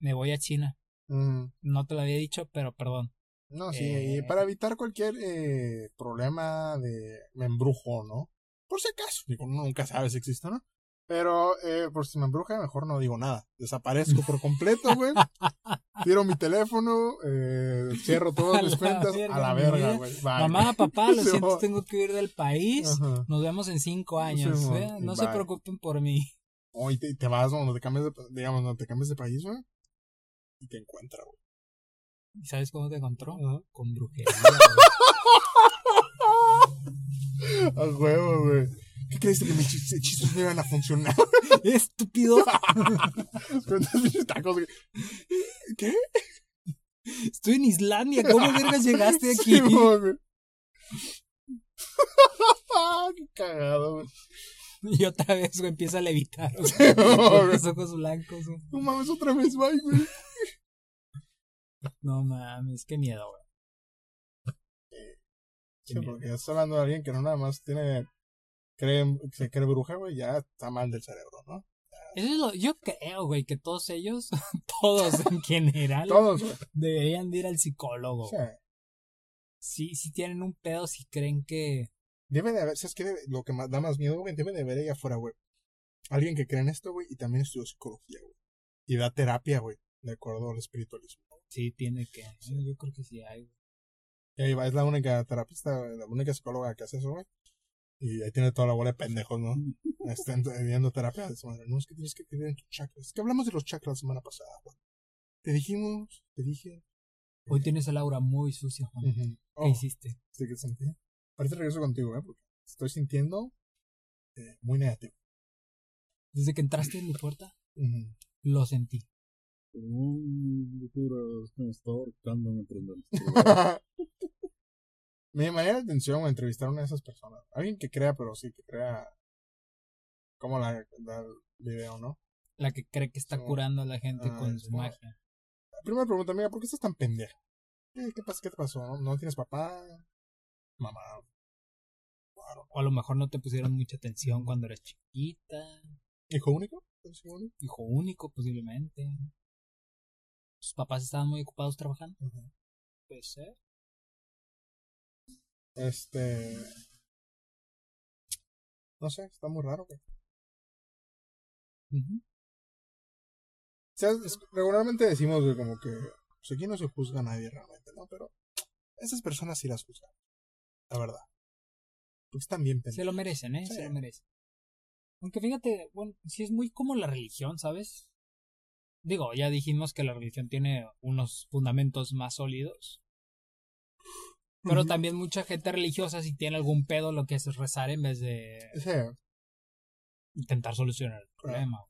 me voy a China. Mm, No te lo había dicho, pero perdón. no, sí, Eh. y para evitar cualquier eh, problema de embrujo, ¿no? Por si acaso, digo, uno nunca sabe si existe no. Pero eh, por si me embruja, mejor no digo nada. Desaparezco por completo, güey. Tiro mi teléfono, eh, cierro todas mis cuentas verga, a la verga, güey. Mamá, papá, lo Sí, siento, tengo que ir del país. Ajá. Nos vemos en cinco años. Sí, ¿eh? No se preocupen por mí. O y te, te vas donde te cambias de, digamos, donde te cambias de país, güey. Y te encuentra, güey. ¿Y ¿Sabes cómo te encontró? Ajá. Con brujería. A huevo, güey. ¿Qué creíste que mis hechizos no iban a funcionar? Estúpido. ¿Qué? Estoy en Islandia. ¿Cómo vergas llegaste aquí? Sí. Qué cagado, güey. y otra vez, güey, empieza a levitar. güey. Sí, mo, Con güey. los ojos blancos. güey. No mames, otra vez, bye, güey. No mames, qué miedo, güey. Sí, porque ya estás hablando de alguien que no nada más tiene. Cree, se cree bruja, güey, ya está mal del cerebro, ¿no? Eso es lo, yo creo, güey, que todos ellos, todos en general, Todos, deberían de ir al psicólogo. Sí. Si, si tienen un pedo, si creen que Debe de haber, ¿sabes qué? Debe- lo que más, da más miedo, güey, debe de haber ahí afuera, güey. Alguien que cree en esto, güey, y también estudió psicología, güey. Y da terapia, güey, de acuerdo al espiritualismo. sí tiene que. Yo creo que sí hay. güey. Y ahí va, es la única terapista, la única psicóloga que hace eso, güey. Y ahí tiene toda la bola de pendejos, ¿no? Están viendo terapia de esa manera. No, es que tienes que creer en tus chakras. Es que hablamos de los chakras la semana pasada, güey. Te dijimos, te dije. Hoy tienes el aura muy sucia, Juan. Ujú. ¿Qué Oh, hiciste? sí que sentí. Ahorita regreso contigo, ¿eh? Porque estoy sintiendo eh, muy negativo. Desde que entraste en mi puerta, lo sentí. Un locura, es que me estaba ahorcando mientras me Me llamaría la atención entrevistar a una de esas personas. Alguien que crea, pero sí, que crea como la, la video, ¿no? La que cree que está curando a la gente Ah, con su como- magia. Primera pregunta, amiga, ¿por qué estás tan pendeja? ¿Qué, qué, pasa, ¿Qué te pasó? ¿No, ¿No tienes papá? Mamá. Claro. O a lo mejor no te pusieron mucha atención cuando eras chiquita. ¿Hijo único? ¿Eres hijo único? Posiblemente. Tus papás estaban muy ocupados trabajando. Puede ser. Este. No sé, está muy raro, güey. O sea, es- regularmente decimos, güey, como que. Pues aquí no se juzga a nadie realmente, ¿no? Pero. Esas personas sí las juzgan. La verdad. Porque están bien Se pendejas. lo merecen, ¿eh? Sí. Se lo merecen. Aunque fíjate, bueno, sí es muy como la religión, ¿sabes? Digo, ya dijimos que la religión tiene unos fundamentos más sólidos. Pero también mucha gente religiosa, si tiene algún pedo, lo que hace es rezar en vez de Sí, intentar solucionar el problema.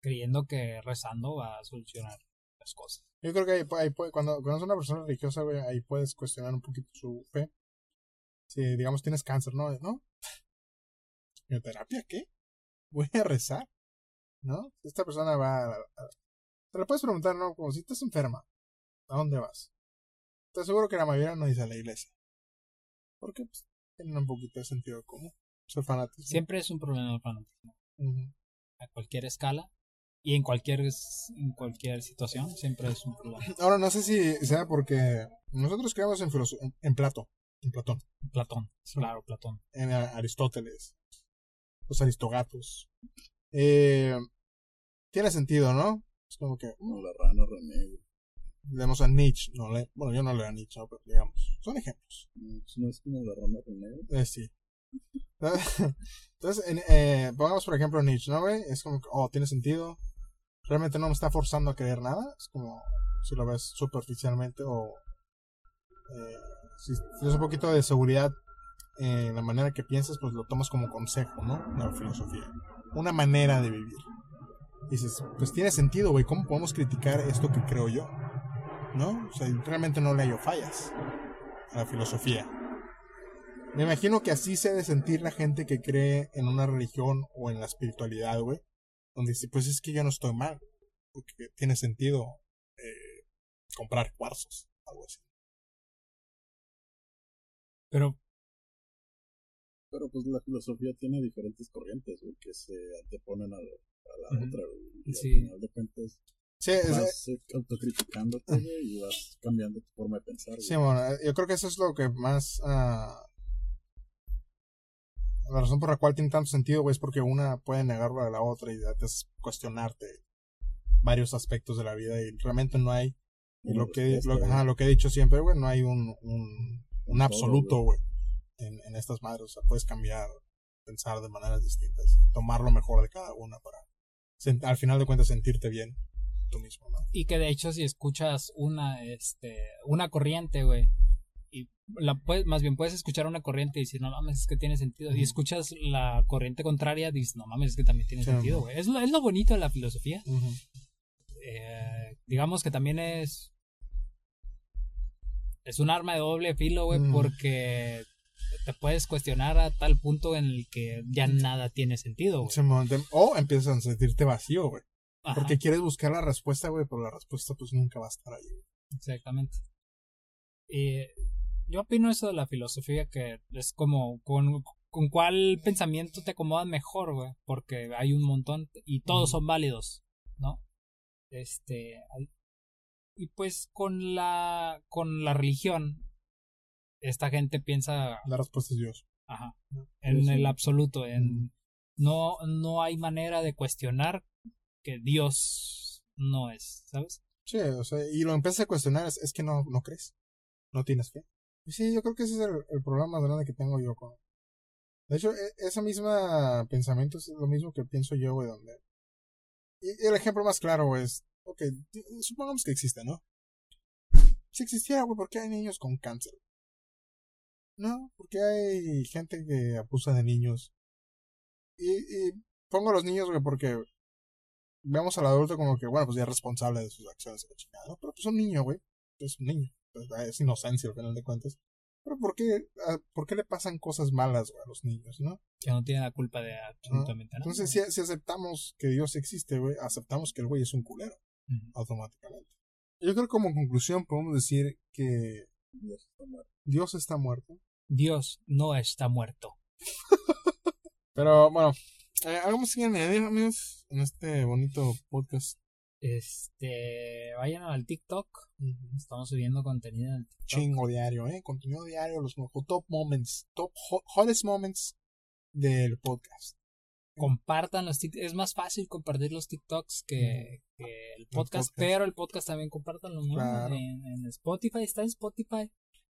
creyendo que rezando va a solucionar las cosas. Yo creo que ahí, pu- ahí puede- cuando, cuando es una persona religiosa, güey, ahí puedes cuestionar un poquito su fe. Si, digamos, tienes cáncer, ¿no? ¿No? ¿Quimioterapia? ¿Qué? Voy a rezar, ¿no? Esta persona va a... a- te lo puedes preguntar, ¿no? Como si estás enferma, ¿a dónde vas? Te aseguro que la mayoría no dice a la iglesia. Porque pues, tienen un poquito de sentido común. Soy fanático. Siempre es un problema el fanatismo. A cualquier escala y en cualquier, en cualquier situación, siempre es un problema. Ahora, no sé si sea porque nosotros creemos en, en, en Plato, en Platón. Platón, claro, Platón. en Aristóteles, los aristogatos. Eh, tiene sentido, ¿no? Es como que Como la rana René. Leemos a Nietzsche, no le, bueno, yo no leo a Nietzsche, ¿no? pero digamos, son ejemplos. No es como la rana René, güey. Eh, sí. Entonces, en, eh, pongamos por ejemplo Nietzsche, ¿no, güey? Es como oh, tiene sentido. Realmente no me está forzando a creer nada. Es como, si lo ves superficialmente o eh, si tienes un poquito de seguridad en la manera que piensas, pues lo tomas como consejo, ¿no? La filosofía. Una manera de vivir. Dices, pues tiene sentido, güey. ¿Cómo podemos criticar esto que creo yo? ¿No? O sea, realmente no le hallo fallas a la filosofía. Me imagino que así se ha de sentir la gente que cree en una religión o en la espiritualidad, güey. Donde dice, pues es que yo no estoy mal. Porque tiene sentido eh, comprar cuarzos, algo así. Pero Pero pues la filosofía tiene diferentes corrientes, güey, que se anteponen a, la- a la otra, güey. Y Sí. al final de cuentas Sí, vas autocriticándote, y vas cambiando tu forma de pensar, güey. sí, bueno, eh, yo creo que eso es lo que más... ah, la razón por la cual tiene tanto sentido, güey, es porque una puede negarlo a la otra y te hace cuestionarte varios aspectos de la vida y realmente no hay Y lo que, lo, güey. ajá, lo que he dicho siempre, güey, no hay un, un, absoluto, güey, en, en estas madres. O sea, puedes cambiar, pensar de maneras distintas, tomar lo mejor de cada una para, al final de cuentas, sentirte bien tú mismo, ¿no? Y que de hecho si escuchas una, este, una corriente, güey, y la puedes, más bien puedes escuchar una corriente y decir, no mames, es que tiene sentido. Y escuchas la corriente contraria, dices, no mames, es que también tiene Sí, sentido, güey. Es lo, es lo bonito de la filosofía. Eh, digamos que también es, es un arma de doble filo, güey, Mm. porque te puedes cuestionar a tal punto en el que ya nada tiene sentido, güey. O empiezas a sentirte vacío, güey. Ajá, Porque quieres buscar la respuesta, güey, pero la respuesta pues nunca va a estar ahí. Exactamente. Y yo opino eso de la filosofía que es como con, con cuál pensamiento te acomoda mejor, güey, porque hay un montón y todos son válidos, ¿no? Este y pues con la con la religión esta gente piensa La respuesta es Dios. ajá, en Sí, sí. el absoluto, en no no hay manera de cuestionar que Dios no es, ¿sabes? Sí, o sea, y lo empiezas a cuestionar, es, que no, no crees, no tienes fe. Y sí, yo creo que ese es el, problema más grande que tengo yo con... De hecho, e- ese mismo pensamiento es lo mismo que pienso yo, güey, donde... Y, el ejemplo más claro, es... Ok, supongamos que existe, ¿no? Si existiera, güey, ¿por qué hay niños con cáncer? ¿No? porque hay gente que abusa de niños? Y, y pongo a los niños, güey, porque vemos al adulto como que, bueno, pues ya es responsable de sus acciones la chingada, ¿no? Pero pues un niño, güey. Es un niño. Pues, ah, es inocencia al final de cuentas. Pero ¿por qué, ah, ¿por qué le pasan cosas malas, güey, a los niños, no? Que no tiene la culpa de absolutamente nada. Entonces, si, si aceptamos que Dios existe, güey, aceptamos que el güey es un culero, Ujú. automáticamente. Yo creo que como conclusión podemos decir que Dios está muerto. Dios está muerto. Dios no está muerto. Pero bueno, algo más que añadir, amigos, en este bonito podcast. Este, vayan al TikTok. Estamos subiendo contenido en el TikTok. Chingo diario, ¿eh? Contenido diario, los top moments, top hot, hottest moments del podcast. Compartan los TikToks. Es más fácil compartir los TikToks que, que el podcast, podcast. pero el podcast también compártanlo ¿no? Claro. en, en Spotify. Está en Spotify.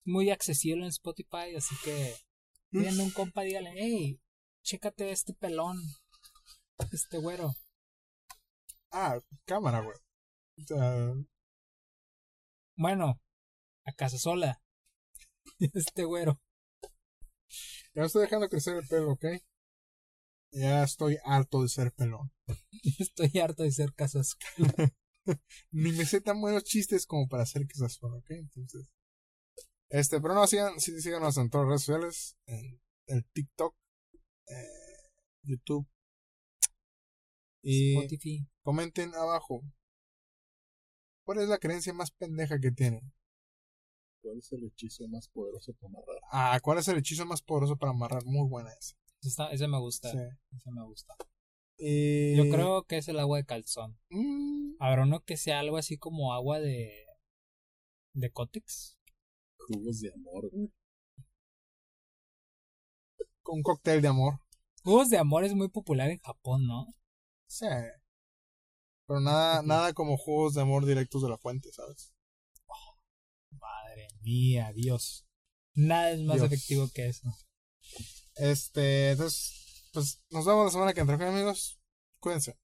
Muy accesible en Spotify, así que viendo un compa, dígale, hey, chécate este pelón, este güero. Ah, cámara, güey. Bueno, a casa sola. Este güero. ya me estoy dejando crecer el pelo, ¿ok? Ya estoy harto de ser pelón. Estoy harto de ser casas. Ni me sé tan buenos chistes como para hacer esas ¿ok? Entonces. Este, pero no, sigan, sí, síganos en todas las redes sociales, en el TikTok, eh, YouTube. Y Spotify. comenten abajo. ¿Cuál es la creencia más pendeja que tienen? ¿Cuál es el hechizo más poderoso para amarrar? Ah, ¿cuál es el hechizo más poderoso para amarrar? Muy buena esa. Esa, esa me gusta. Sí. Esa me gusta. Y... Yo creo que es el agua de calzón. Mm, Habrá uno que sea algo así como agua de. de cótex. Jugos de amor, güey. Un cóctel de amor. Jugos de amor es muy popular en Japón, ¿no? Sí. Pero nada, nada como juegos de amor directos de la fuente, ¿sabes? Madre mía, Dios. Nada es más Dios. efectivo que eso. Este, entonces, pues nos vemos la semana que entra, ¿ok, amigos? Cuídense.